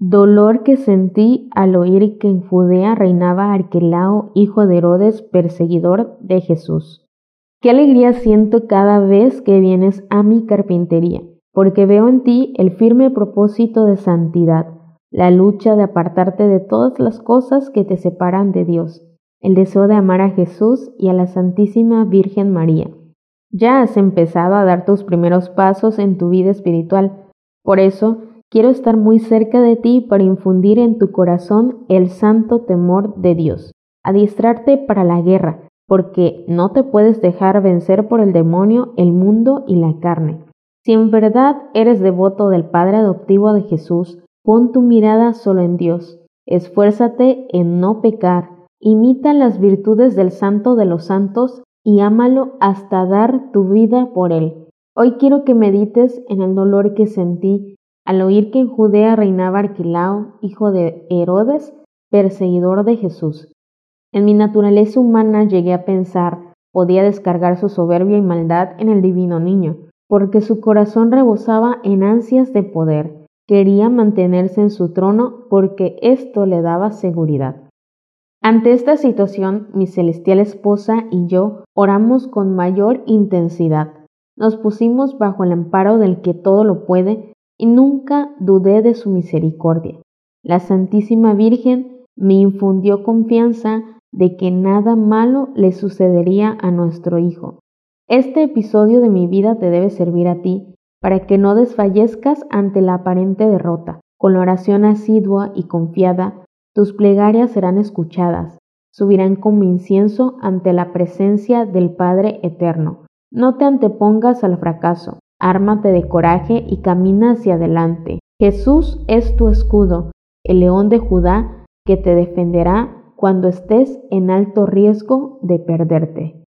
Dolor que sentí al oír que en Judea reinaba Arquelao, hijo de Herodes, perseguidor de Jesús. Qué alegría siento cada vez que vienes a mi carpintería, porque veo en ti el firme propósito de santidad, la lucha de apartarte de todas las cosas que te separan de Dios, el deseo de amar a Jesús y a la Santísima Virgen María. Ya has empezado a dar tus primeros pasos en tu vida espiritual, por eso quiero estar muy cerca de ti para infundir en tu corazón el santo temor de Dios, adiestrarte para la guerra, porque no te puedes dejar vencer por el demonio, el mundo y la carne. Si en verdad eres devoto del Padre adoptivo de Jesús, pon tu mirada solo en Dios. Esfuérzate en no pecar. Imita las virtudes del Santo de los Santos y ámalo hasta dar tu vida por él. Hoy quiero que medites en el dolor que sentí al oír que en Judea reinaba Arquilao, hijo de Herodes, perseguidor de Jesús. En mi naturaleza humana llegué a pensar podía descargar su soberbia y maldad en el divino niño, porque su corazón rebosaba en ansias de poder, quería mantenerse en su trono porque esto le daba seguridad. Ante esta situación, mi celestial esposa y yo oramos con mayor intensidad. Nos pusimos bajo el amparo del que todo lo puede y nunca dudé de su misericordia. La Santísima Virgen me infundió confianza de que nada malo le sucedería a nuestro hijo. Este episodio de mi vida te debe servir a ti para que no desfallezcas ante la aparente derrota. Con la oración asidua y confiada, tus plegarias serán escuchadas, subirán como incienso ante la presencia del Padre Eterno. No te antepongas al fracaso, ármate de coraje y camina hacia adelante. Jesús es tu escudo, el león de Judá que te defenderá cuando estés en alto riesgo de perderte.